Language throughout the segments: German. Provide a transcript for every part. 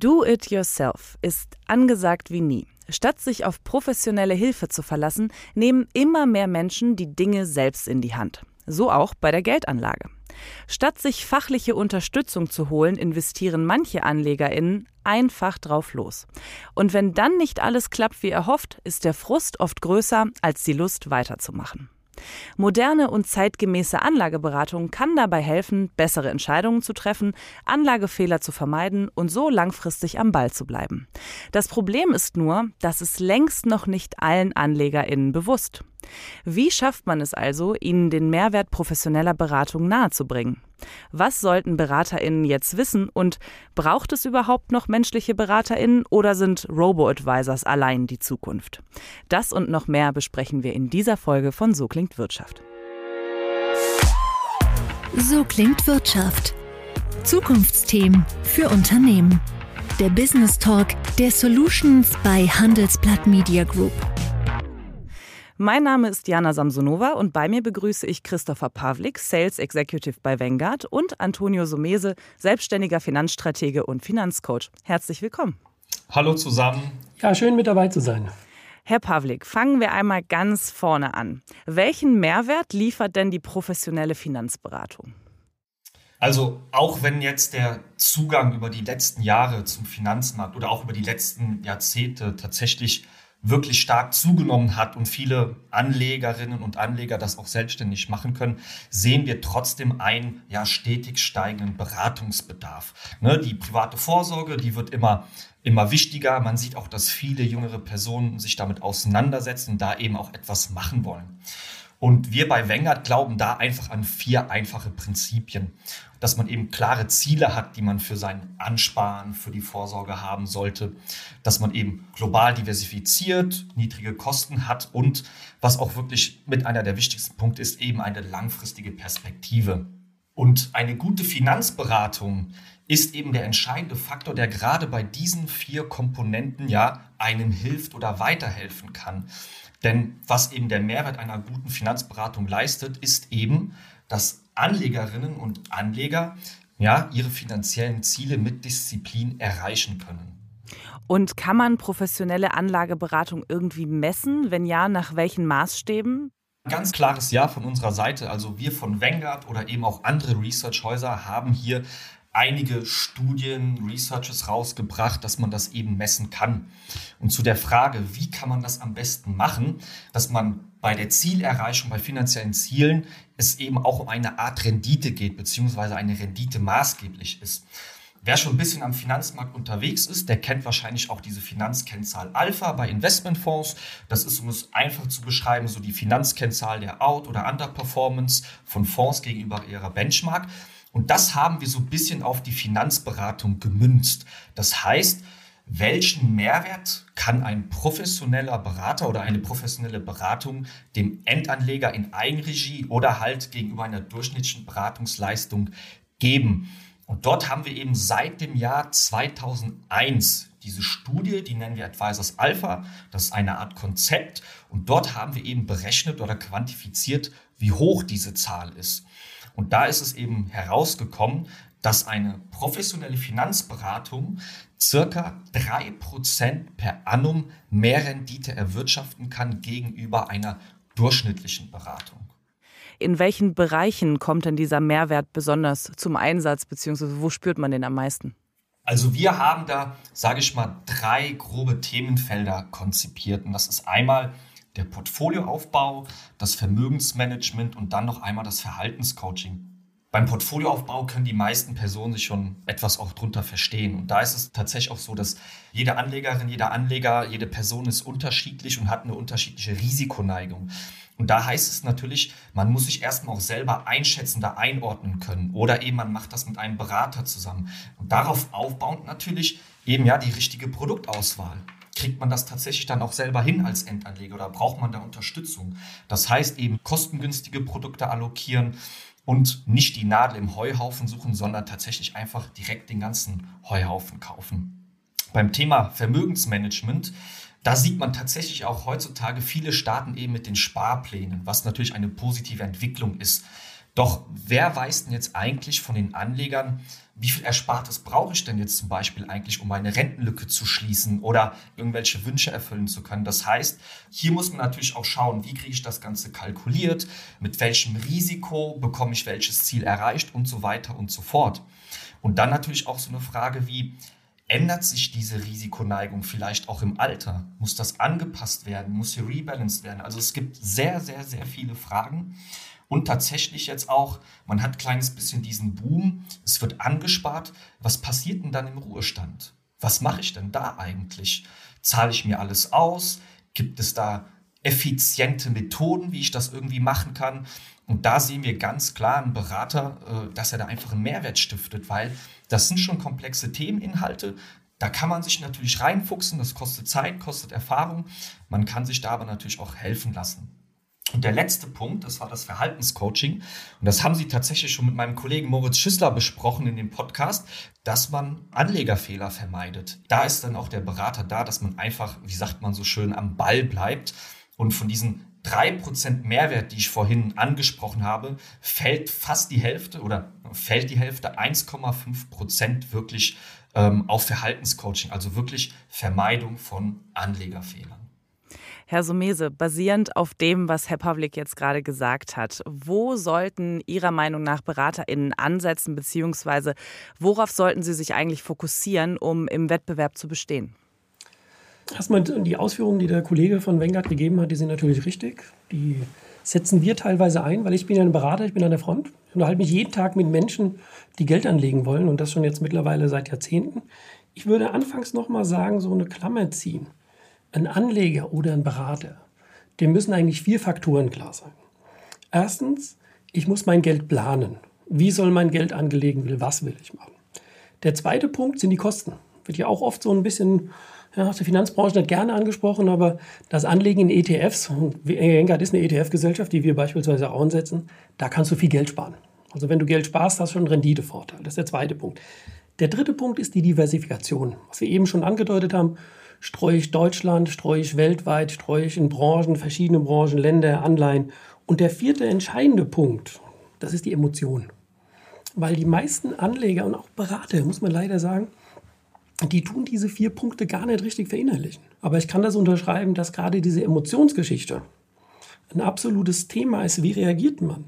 Do it yourself ist angesagt wie nie. Statt sich auf professionelle Hilfe zu verlassen, nehmen immer mehr Menschen die Dinge selbst in die Hand. So auch bei der Geldanlage. Statt sich fachliche Unterstützung zu holen, investieren manche AnlegerInnen einfach drauf los. Und wenn dann nicht alles klappt wie erhofft, ist der Frust oft größer als die Lust weiterzumachen. Moderne und zeitgemäße Anlageberatung kann dabei helfen, bessere Entscheidungen zu treffen, Anlagefehler zu vermeiden und so langfristig am Ball zu bleiben. Das Problem ist nur, dass es längst noch nicht allen AnlegerInnen bewusst. Wie schafft man es also, ihnen den Mehrwert professioneller Beratung nahezubringen? Was sollten BeraterInnen jetzt wissen und braucht es überhaupt noch menschliche BeraterInnen oder sind Robo-Advisors allein die Zukunft? Das und noch mehr besprechen wir in dieser Folge von So klingt Wirtschaft. So klingt Wirtschaft. Zukunftsthemen für Unternehmen. Der Business Talk der Solutions bei Handelsblatt Media Group. Mein Name ist Jana Samsonova und bei mir begrüße ich Christopher Pavlik, Sales Executive bei Vanguard und Antonio Somese, selbstständiger Finanzstratege und Finanzcoach. Herzlich willkommen. Hallo zusammen. Ja, schön mit dabei zu sein. Herr Pavlik, fangen wir einmal ganz vorne an. Welchen Mehrwert liefert denn die professionelle Finanzberatung? Also auch wenn jetzt der Zugang über die letzten Jahre zum Finanzmarkt oder auch über die letzten Jahrzehnte tatsächlich wirklich stark zugenommen hat und viele Anlegerinnen und Anleger das auch selbstständig machen können, sehen wir trotzdem einen ja stetig steigenden Beratungsbedarf. Ne, die private Vorsorge, die wird immer immer wichtiger. Man sieht auch, dass viele jüngere Personen sich damit auseinandersetzen da eben auch etwas machen wollen. Und wir bei Wengert glauben da einfach an vier einfache Prinzipien. Dass man eben klare Ziele hat, die man für sein Ansparen, für die Vorsorge haben sollte. Dass man eben global diversifiziert, niedrige Kosten hat und was auch wirklich mit einer der wichtigsten Punkte ist, eben eine langfristige Perspektive. Und eine gute Finanzberatung ist eben der entscheidende Faktor, der gerade bei diesen vier Komponenten ja einem hilft oder weiterhelfen kann. Denn was eben der Mehrwert einer guten Finanzberatung leistet, ist eben, dass Anlegerinnen und Anleger ja ihre finanziellen Ziele mit Disziplin erreichen können. Und kann man professionelle Anlageberatung irgendwie messen? Wenn ja, nach welchen Maßstäben? Ganz klares Ja von unserer Seite. Also wir von Vanguard oder eben auch andere Researchhäuser haben hier einige Studien, Researches rausgebracht, dass man das eben messen kann. Und zu der Frage, wie kann man das am besten machen, dass man bei der Zielerreichung, bei finanziellen Zielen, es eben auch um eine Art Rendite geht, beziehungsweise eine Rendite maßgeblich ist. Wer schon ein bisschen am Finanzmarkt unterwegs ist, der kennt wahrscheinlich auch diese Finanzkennzahl Alpha bei Investmentfonds. Das ist, um es einfach zu beschreiben, so die Finanzkennzahl der Out- oder Underperformance von Fonds gegenüber ihrer Benchmark. Und das haben wir so ein bisschen auf die Finanzberatung gemünzt. Das heißt, welchen Mehrwert kann ein professioneller Berater oder eine professionelle Beratung dem Endanleger in Eigenregie oder halt gegenüber einer durchschnittlichen Beratungsleistung geben? Und dort haben wir eben seit dem Jahr 2001 diese Studie, die nennen wir Advisors Alpha. Das ist eine Art Konzept. Und dort haben wir eben berechnet oder quantifiziert, wie hoch diese Zahl ist. Und da ist es eben herausgekommen, dass eine professionelle Finanzberatung circa drei Prozent per annum mehr Rendite erwirtschaften kann gegenüber einer durchschnittlichen Beratung. In welchen Bereichen kommt denn dieser Mehrwert besonders zum Einsatz, beziehungsweise wo spürt man den am meisten? Also wir haben da, sage ich mal, drei grobe Themenfelder konzipiert. Und das ist einmal der Portfolioaufbau, das Vermögensmanagement und dann noch einmal das Verhaltenscoaching. Beim Portfolioaufbau können die meisten Personen sich schon etwas auch drunter verstehen. Und da ist es tatsächlich auch so, dass jede Anlegerin, jeder Anleger, jede Person ist unterschiedlich und hat eine unterschiedliche Risikoneigung. Und da heißt es natürlich, man muss sich erstmal auch selber einschätzen, da einordnen können. Oder eben man macht das mit einem Berater zusammen. Und darauf aufbauend natürlich eben ja die richtige Produktauswahl kriegt man das tatsächlich dann auch selber hin als Endanleger oder braucht man da Unterstützung? Das heißt eben kostengünstige Produkte allokieren und nicht die Nadel im Heuhaufen suchen, sondern tatsächlich einfach direkt den ganzen Heuhaufen kaufen. Beim Thema Vermögensmanagement, da sieht man tatsächlich auch heutzutage viele starten eben mit den Sparplänen, was natürlich eine positive Entwicklung ist. Doch wer weiß denn jetzt eigentlich von den Anlegern, wie viel Erspartes brauche ich denn jetzt zum Beispiel eigentlich, um meine Rentenlücke zu schließen oder irgendwelche Wünsche erfüllen zu können? Das heißt, hier muss man natürlich auch schauen, wie kriege ich das Ganze kalkuliert, mit welchem Risiko bekomme ich welches Ziel erreicht und so weiter und so fort. Und dann natürlich auch so eine Frage wie, ändert sich diese Risikoneigung vielleicht auch im Alter? Muss das angepasst werden? Muss sie rebalanced werden? Also es gibt sehr, sehr, sehr viele Fragen. Und tatsächlich jetzt auch, man hat ein kleines bisschen diesen Boom, es wird angespart. Was passiert denn dann im Ruhestand? Was mache ich denn da eigentlich? Zahle ich mir alles aus? Gibt es da effiziente Methoden, wie ich das irgendwie machen kann? Und da sehen wir ganz klar einen Berater, äh, dass er da einfach einen Mehrwert stiftet, weil das sind schon komplexe Themeninhalte. Da kann man sich natürlich reinfuchsen, das kostet Zeit, kostet Erfahrung. Man kann sich da aber natürlich auch helfen lassen. Und der letzte Punkt, das war das Verhaltenscoaching. Und das haben Sie tatsächlich schon mit meinem Kollegen Moritz Schüssler besprochen in dem Podcast, dass man Anlegerfehler vermeidet. Da ist dann auch der Berater da, dass man einfach, wie sagt man so schön, am Ball bleibt und von diesen 3% Mehrwert, die ich vorhin angesprochen habe, fällt fast die Hälfte oder fällt die Hälfte 1,5% wirklich ähm, auf Verhaltenscoaching, also wirklich Vermeidung von Anlegerfehlern. Herr Sumese, basierend auf dem, was Herr Pavlik jetzt gerade gesagt hat, wo sollten Ihrer Meinung nach BeraterInnen ansetzen, beziehungsweise worauf sollten sie sich eigentlich fokussieren, um im Wettbewerb zu bestehen? Erstmal die Ausführungen, die der Kollege von Wengert gegeben hat, die sind natürlich richtig. Die setzen wir teilweise ein, weil ich bin ja ein Berater, ich bin an der Front. Ich unterhalte mich jeden Tag mit Menschen, die Geld anlegen wollen und das schon jetzt mittlerweile seit Jahrzehnten. Ich würde anfangs nochmal sagen, so eine Klammer ziehen ein Anleger oder ein Berater, dem müssen eigentlich vier Faktoren klar sein. Erstens, ich muss mein Geld planen. Wie soll mein Geld angelegen werden? Was will ich machen? Der zweite Punkt sind die Kosten. Wird ja auch oft so ein bisschen ja, aus der Finanzbranche nicht gerne angesprochen, aber das Anlegen in ETFs, und Engard ist eine ETF-Gesellschaft, die wir beispielsweise auch ansetzen, da kannst du viel Geld sparen. Also wenn du Geld sparst, hast du schon einen Renditevorteil. Das ist der zweite Punkt. Der dritte Punkt ist die Diversifikation, was wir eben schon angedeutet haben streue ich Deutschland, streue ich weltweit, streue ich in Branchen, verschiedene Branchen, Länder, Anleihen. Und der vierte entscheidende Punkt, das ist die Emotion. Weil die meisten Anleger und auch Berater, muss man leider sagen, die tun diese vier Punkte gar nicht richtig verinnerlichen. Aber ich kann das unterschreiben, dass gerade diese Emotionsgeschichte ein absolutes Thema ist. Wie reagiert man?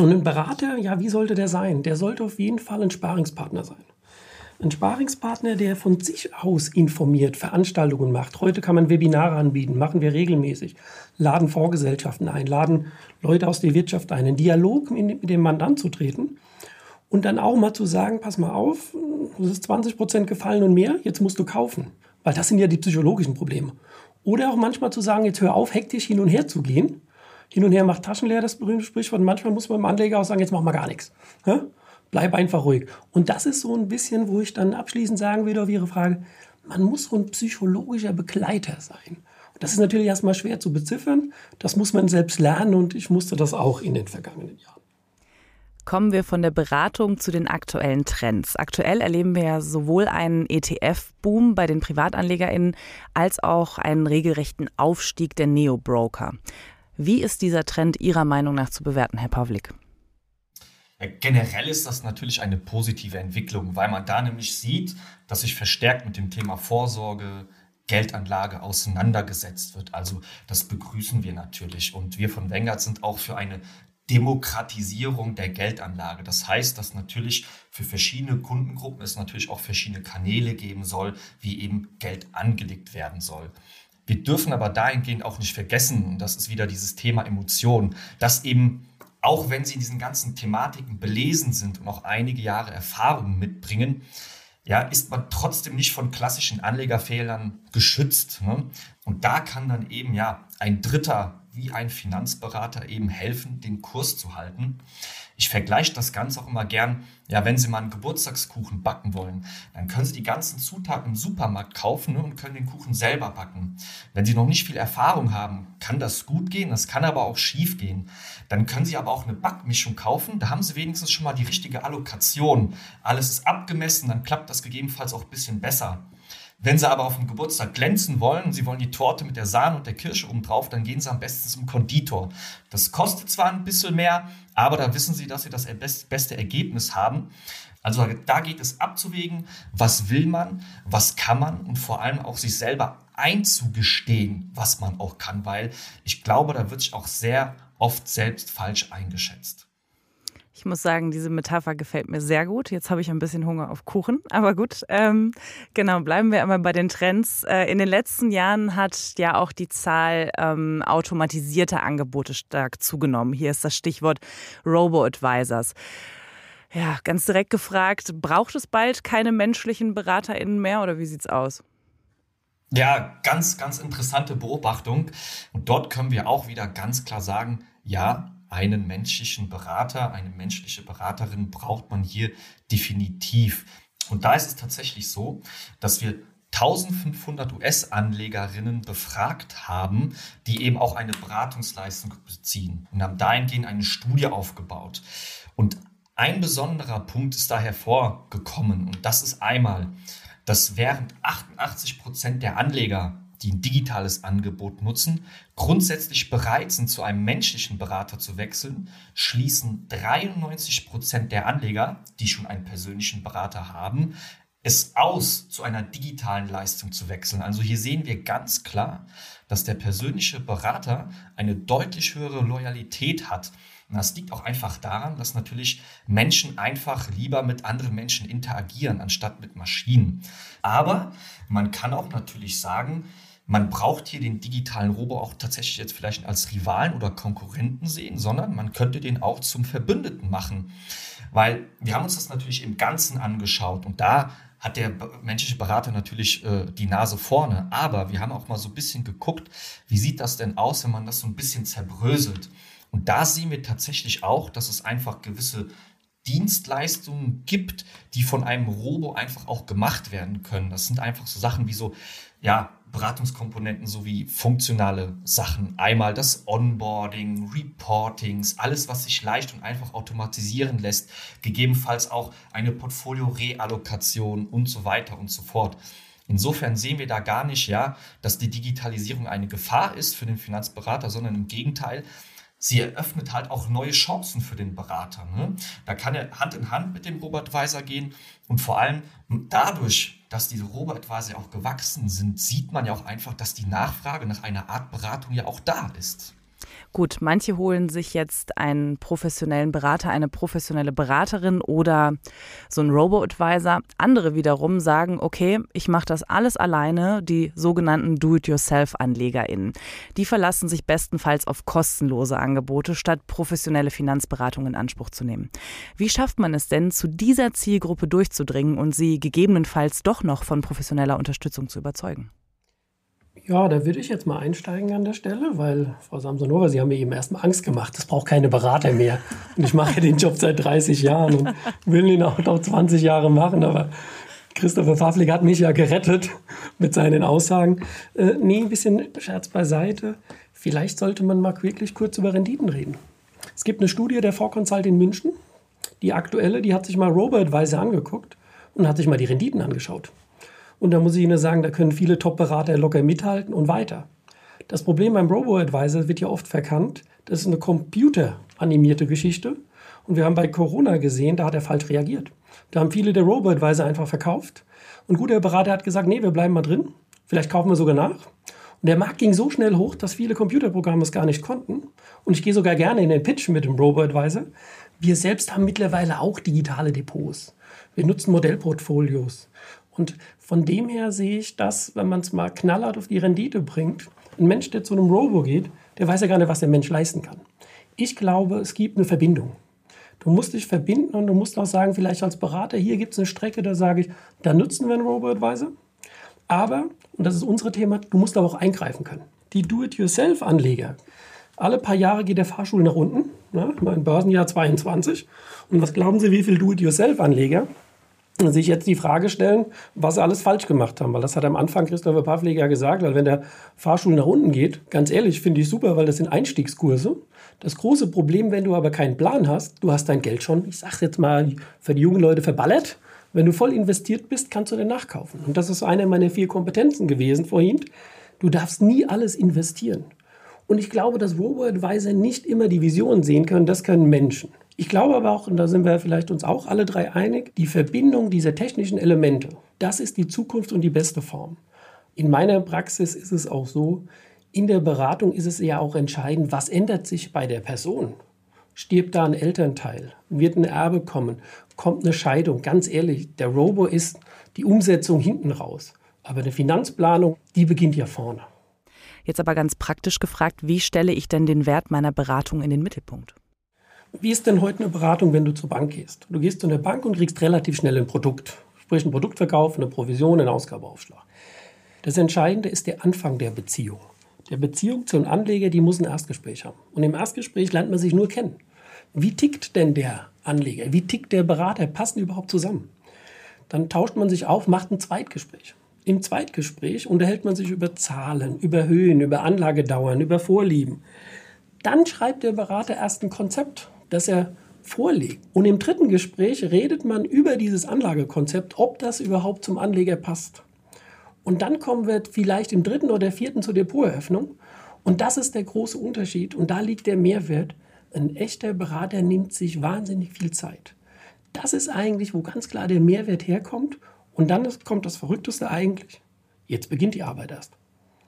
Und ein Berater, ja, wie sollte der sein? Der sollte auf jeden Fall ein Sparingspartner sein. Ein Sparingspartner, der von sich aus informiert, Veranstaltungen macht. Heute kann man Webinare anbieten, machen wir regelmäßig. Laden Vorgesellschaften ein, laden Leute aus der Wirtschaft ein, einen Dialog mit dem Mandant zu treten und dann auch mal zu sagen, pass mal auf, es ist 20 Prozent gefallen und mehr, jetzt musst du kaufen. Weil das sind ja die psychologischen Probleme. Oder auch manchmal zu sagen, jetzt hör auf, hektisch hin und her zu gehen. Hin und her macht Taschen leer, das berühmte Sprichwort. Manchmal muss man dem Anleger auch sagen, jetzt mach mal gar nichts. Bleib einfach ruhig. Und das ist so ein bisschen, wo ich dann abschließend sagen würde auf Ihre Frage, man muss so ein psychologischer Begleiter sein. Und das ist natürlich erstmal schwer zu beziffern. Das muss man selbst lernen und ich musste das auch in den vergangenen Jahren. Kommen wir von der Beratung zu den aktuellen Trends. Aktuell erleben wir ja sowohl einen ETF-Boom bei den PrivatanlegerInnen als auch einen regelrechten Aufstieg der Neo-Broker. Wie ist dieser Trend Ihrer Meinung nach zu bewerten, Herr Pavlik? Generell ist das natürlich eine positive Entwicklung, weil man da nämlich sieht, dass sich verstärkt mit dem Thema Vorsorge, Geldanlage auseinandergesetzt wird. Also das begrüßen wir natürlich. Und wir von Wengert sind auch für eine Demokratisierung der Geldanlage. Das heißt, dass natürlich für verschiedene Kundengruppen es natürlich auch verschiedene Kanäle geben soll, wie eben Geld angelegt werden soll. Wir dürfen aber dahingehend auch nicht vergessen, und das ist wieder dieses Thema Emotionen, dass eben auch wenn sie in diesen ganzen Thematiken belesen sind und auch einige Jahre Erfahrung mitbringen, ja, ist man trotzdem nicht von klassischen Anlegerfehlern geschützt. Ne? Und da kann dann eben ja ein Dritter wie ein Finanzberater eben helfen, den Kurs zu halten. Ich vergleiche das Ganze auch immer gern, ja, wenn Sie mal einen Geburtstagskuchen backen wollen, dann können Sie die ganzen Zutaten im Supermarkt kaufen ne, und können den Kuchen selber backen. Wenn Sie noch nicht viel Erfahrung haben, kann das gut gehen, das kann aber auch schief gehen. Dann können Sie aber auch eine Backmischung kaufen, da haben Sie wenigstens schon mal die richtige Allokation. Alles ist abgemessen, dann klappt das gegebenenfalls auch ein bisschen besser. Wenn Sie aber auf dem Geburtstag glänzen wollen, Sie wollen die Torte mit der Sahne und der Kirsche oben drauf, dann gehen Sie am besten zum Konditor. Das kostet zwar ein bisschen mehr, aber da wissen Sie, dass Sie das beste Ergebnis haben. Also da geht es abzuwägen, was will man, was kann man und vor allem auch sich selber einzugestehen, was man auch kann, weil ich glaube, da wird sich auch sehr oft selbst falsch eingeschätzt. Ich muss sagen, diese Metapher gefällt mir sehr gut. Jetzt habe ich ein bisschen Hunger auf Kuchen, aber gut. Ähm, genau, bleiben wir einmal bei den Trends. Äh, in den letzten Jahren hat ja auch die Zahl ähm, automatisierter Angebote stark zugenommen. Hier ist das Stichwort Robo-Advisors. Ja, ganz direkt gefragt, braucht es bald keine menschlichen BeraterInnen mehr oder wie sieht es aus? Ja, ganz, ganz interessante Beobachtung. Und dort können wir auch wieder ganz klar sagen, ja, einen menschlichen Berater, eine menschliche Beraterin braucht man hier definitiv. Und da ist es tatsächlich so, dass wir 1500 US-Anlegerinnen befragt haben, die eben auch eine Beratungsleistung beziehen und haben dahingehend eine Studie aufgebaut. Und ein besonderer Punkt ist da hervorgekommen und das ist einmal, dass während 88 Prozent der Anleger die ein digitales Angebot nutzen, grundsätzlich bereit sind, zu einem menschlichen Berater zu wechseln, schließen 93 Prozent der Anleger, die schon einen persönlichen Berater haben, es aus, zu einer digitalen Leistung zu wechseln. Also hier sehen wir ganz klar, dass der persönliche Berater eine deutlich höhere Loyalität hat. Und das liegt auch einfach daran, dass natürlich Menschen einfach lieber mit anderen Menschen interagieren, anstatt mit Maschinen. Aber man kann auch natürlich sagen, man braucht hier den digitalen Robo auch tatsächlich jetzt vielleicht als Rivalen oder Konkurrenten sehen, sondern man könnte den auch zum Verbündeten machen. Weil wir haben uns das natürlich im Ganzen angeschaut und da hat der menschliche Berater natürlich äh, die Nase vorne. Aber wir haben auch mal so ein bisschen geguckt, wie sieht das denn aus, wenn man das so ein bisschen zerbröselt. Und da sehen wir tatsächlich auch, dass es einfach gewisse Dienstleistungen gibt, die von einem Robo einfach auch gemacht werden können. Das sind einfach so Sachen wie so, ja, Beratungskomponenten sowie funktionale Sachen. Einmal das Onboarding, Reportings, alles, was sich leicht und einfach automatisieren lässt, gegebenenfalls auch eine Portfolio-Reallokation und so weiter und so fort. Insofern sehen wir da gar nicht, ja, dass die Digitalisierung eine Gefahr ist für den Finanzberater, sondern im Gegenteil, sie eröffnet halt auch neue Chancen für den Berater. Ne? Da kann er Hand in Hand mit dem Robert Weiser gehen und vor allem dadurch, dass diese Robert Weiser auch gewachsen sind, sieht man ja auch einfach, dass die Nachfrage nach einer Art Beratung ja auch da ist. Gut, manche holen sich jetzt einen professionellen Berater, eine professionelle Beraterin oder so einen Robo-Advisor. Andere wiederum sagen, okay, ich mache das alles alleine, die sogenannten Do-it-yourself-AnlegerInnen. Die verlassen sich bestenfalls auf kostenlose Angebote, statt professionelle Finanzberatung in Anspruch zu nehmen. Wie schafft man es denn, zu dieser Zielgruppe durchzudringen und sie gegebenenfalls doch noch von professioneller Unterstützung zu überzeugen? Ja, da würde ich jetzt mal einsteigen an der Stelle, weil Frau Samsonova, Sie haben mir eben erstmal Angst gemacht. Es braucht keine Berater mehr. Und ich mache den Job seit 30 Jahren und will ihn auch noch 20 Jahre machen. Aber Christopher Pavlik hat mich ja gerettet mit seinen Aussagen. Äh, nee, ein bisschen Scherz beiseite. Vielleicht sollte man mal wirklich kurz über Renditen reden. Es gibt eine Studie der Vorconsult in München. Die aktuelle, die hat sich mal Robert Weiser angeguckt und hat sich mal die Renditen angeschaut. Und da muss ich Ihnen sagen, da können viele Top-Berater locker mithalten und weiter. Das Problem beim Robo-Advisor wird ja oft verkannt, das ist eine computeranimierte Geschichte. Und wir haben bei Corona gesehen, da hat er falsch reagiert. Da haben viele der Robo-Advisor einfach verkauft. Und gut, der Berater hat gesagt, nee, wir bleiben mal drin. Vielleicht kaufen wir sogar nach. Und der Markt ging so schnell hoch, dass viele Computerprogramme es gar nicht konnten. Und ich gehe sogar gerne in den Pitch mit dem Robo-Advisor. Wir selbst haben mittlerweile auch digitale Depots. Wir nutzen Modellportfolios. Und von dem her sehe ich das, wenn man es mal knallhart auf die Rendite bringt. Ein Mensch, der zu einem Robo geht, der weiß ja gar nicht, was der Mensch leisten kann. Ich glaube, es gibt eine Verbindung. Du musst dich verbinden und du musst auch sagen, vielleicht als Berater, hier gibt es eine Strecke, da sage ich, da nutzen wir einen Robo-Advisor. Aber, und das ist unser Thema, du musst aber auch eingreifen können. Die Do-it-yourself-Anleger, alle paar Jahre geht der Fahrstuhl nach unten, ne, mein Börsenjahr 22. Und was glauben Sie, wie viele Do-it-yourself-Anleger sich jetzt die Frage stellen, was sie alles falsch gemacht haben. Weil das hat am Anfang Christopher Pavlik ja gesagt, weil wenn der Fahrstuhl nach unten geht, ganz ehrlich, finde ich super, weil das sind Einstiegskurse. Das große Problem, wenn du aber keinen Plan hast, du hast dein Geld schon, ich sage jetzt mal, für die jungen Leute verballert, Wenn du voll investiert bist, kannst du dann nachkaufen. Und das ist eine meiner vier Kompetenzen gewesen vorhin. Du darfst nie alles investieren. Und ich glaube, dass Robo-Advisor nicht immer die Vision sehen können, das können Menschen. Ich glaube aber auch, und da sind wir vielleicht uns auch alle drei einig, die Verbindung dieser technischen Elemente, das ist die Zukunft und die beste Form. In meiner Praxis ist es auch so, in der Beratung ist es ja auch entscheidend, was ändert sich bei der Person. Stirbt da ein Elternteil? Wird ein Erbe kommen? Kommt eine Scheidung? Ganz ehrlich, der Robo ist die Umsetzung hinten raus. Aber eine Finanzplanung, die beginnt ja vorne. Jetzt aber ganz praktisch gefragt, wie stelle ich denn den Wert meiner Beratung in den Mittelpunkt? Wie ist denn heute eine Beratung, wenn du zur Bank gehst? Du gehst zu einer Bank und kriegst relativ schnell ein Produkt, sprich ein Produktverkauf, eine Provision, einen Ausgabeaufschlag. Das Entscheidende ist der Anfang der Beziehung. Der Beziehung zu einem Anleger, die muss ein Erstgespräch haben. Und im Erstgespräch lernt man sich nur kennen. Wie tickt denn der Anleger? Wie tickt der Berater? Passen überhaupt zusammen? Dann tauscht man sich auf, macht ein Zweitgespräch. Im Zweitgespräch unterhält man sich über Zahlen, über Höhen, über Anlagedauern, über Vorlieben. Dann schreibt der Berater erst ein Konzept, das er vorlegt. Und im dritten Gespräch redet man über dieses Anlagekonzept, ob das überhaupt zum Anleger passt. Und dann kommen wir vielleicht im dritten oder vierten zur Depoteröffnung. Und das ist der große Unterschied. Und da liegt der Mehrwert. Ein echter Berater nimmt sich wahnsinnig viel Zeit. Das ist eigentlich, wo ganz klar der Mehrwert herkommt und dann kommt das Verrückteste eigentlich. Jetzt beginnt die Arbeit erst.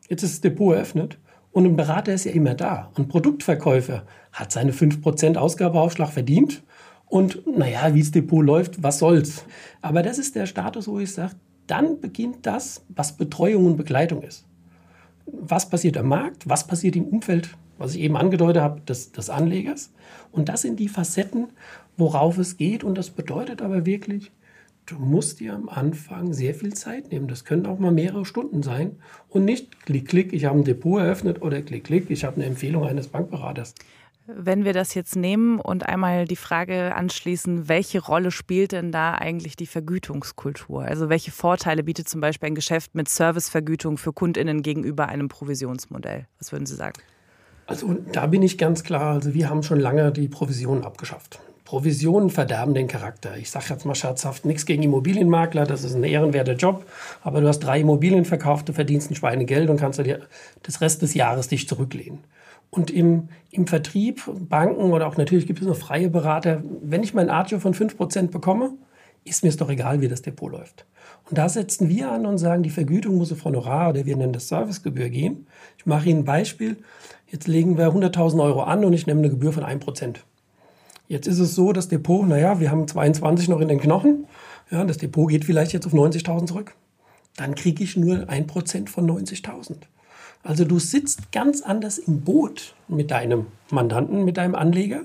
Jetzt ist das Depot eröffnet und ein Berater ist ja immer da. Ein Produktverkäufer hat seine 5% Ausgabeaufschlag verdient und naja, wie das Depot läuft, was soll's. Aber das ist der Status, wo ich sage, dann beginnt das, was Betreuung und Begleitung ist. Was passiert am Markt? Was passiert im Umfeld, was ich eben angedeutet habe, des, des Anlegers? Und das sind die Facetten, worauf es geht. Und das bedeutet aber wirklich, du musst dir am Anfang sehr viel Zeit nehmen. Das können auch mal mehrere Stunden sein und nicht klick, klick, ich habe ein Depot eröffnet oder klick, klick, ich habe eine Empfehlung eines Bankberaters. Wenn wir das jetzt nehmen und einmal die Frage anschließen, welche Rolle spielt denn da eigentlich die Vergütungskultur? Also welche Vorteile bietet zum Beispiel ein Geschäft mit Servicevergütung für Kundinnen gegenüber einem Provisionsmodell? Was würden Sie sagen? Also da bin ich ganz klar, also wir haben schon lange die Provisionen abgeschafft. Provisionen verderben den Charakter. Ich sage jetzt mal scherzhaft, nichts gegen Immobilienmakler, das ist ein ehrenwerter Job, aber du hast drei Immobilien verkauft, du verdienst ein Schweinegeld und kannst dir das Rest des Jahres dich zurücklehnen. Und im, im Vertrieb, Banken oder auch natürlich gibt es noch freie Berater, wenn ich mein Agio von 5% bekomme, ist mir es doch egal, wie das Depot läuft. Und da setzen wir an und sagen, die Vergütung muss auf Honorar oder wir nennen das Servicegebühr gehen. Ich mache Ihnen ein Beispiel. Jetzt legen wir 100.000 Euro an und ich nehme eine Gebühr von 1%. Jetzt ist es so, das Depot, naja, wir haben 22 noch in den Knochen. Ja, das Depot geht vielleicht jetzt auf 90.000 zurück. Dann kriege ich nur 1% von 90.000. Also du sitzt ganz anders im Boot mit deinem Mandanten, mit deinem Anleger.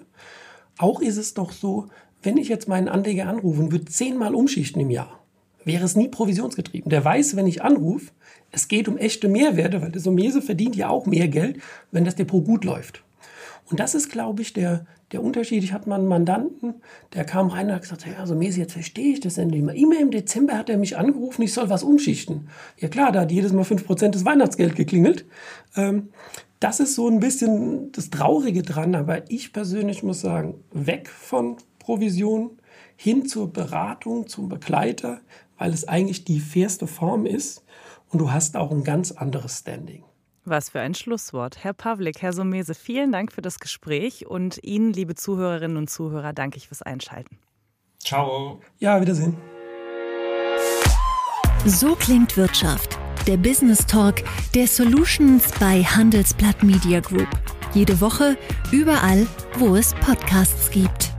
Auch ist es doch so, wenn ich jetzt meinen Anleger anrufe und würde zehnmal umschichten im Jahr, wäre es nie provisionsgetrieben. Der weiß, wenn ich anrufe, es geht um echte Mehrwerte, weil der Somese verdient ja auch mehr Geld, wenn das Depot gut läuft. Und das ist, glaube ich, der, der Unterschied. Ich hatte mal einen Mandanten, der kam rein und hat gesagt, ja, so Mesi, jetzt verstehe ich das endlich mal. Immer im Dezember hat er mich angerufen, ich soll was umschichten. Ja klar, da hat jedes Mal 5% des Weihnachtsgeld geklingelt. Ähm, das ist so ein bisschen das Traurige dran. Aber ich persönlich muss sagen, weg von Provision hin zur Beratung, zum Begleiter, weil es eigentlich die fairste Form ist. Und du hast auch ein ganz anderes Standing. Was für ein Schlusswort. Herr Pavlik, Herr Somese, vielen Dank für das Gespräch und Ihnen, liebe Zuhörerinnen und Zuhörer, danke ich fürs Einschalten. Ciao. Ja, Wiedersehen. So klingt Wirtschaft. Der Business Talk der Solutions bei Handelsblatt Media Group. Jede Woche, überall, wo es Podcasts gibt.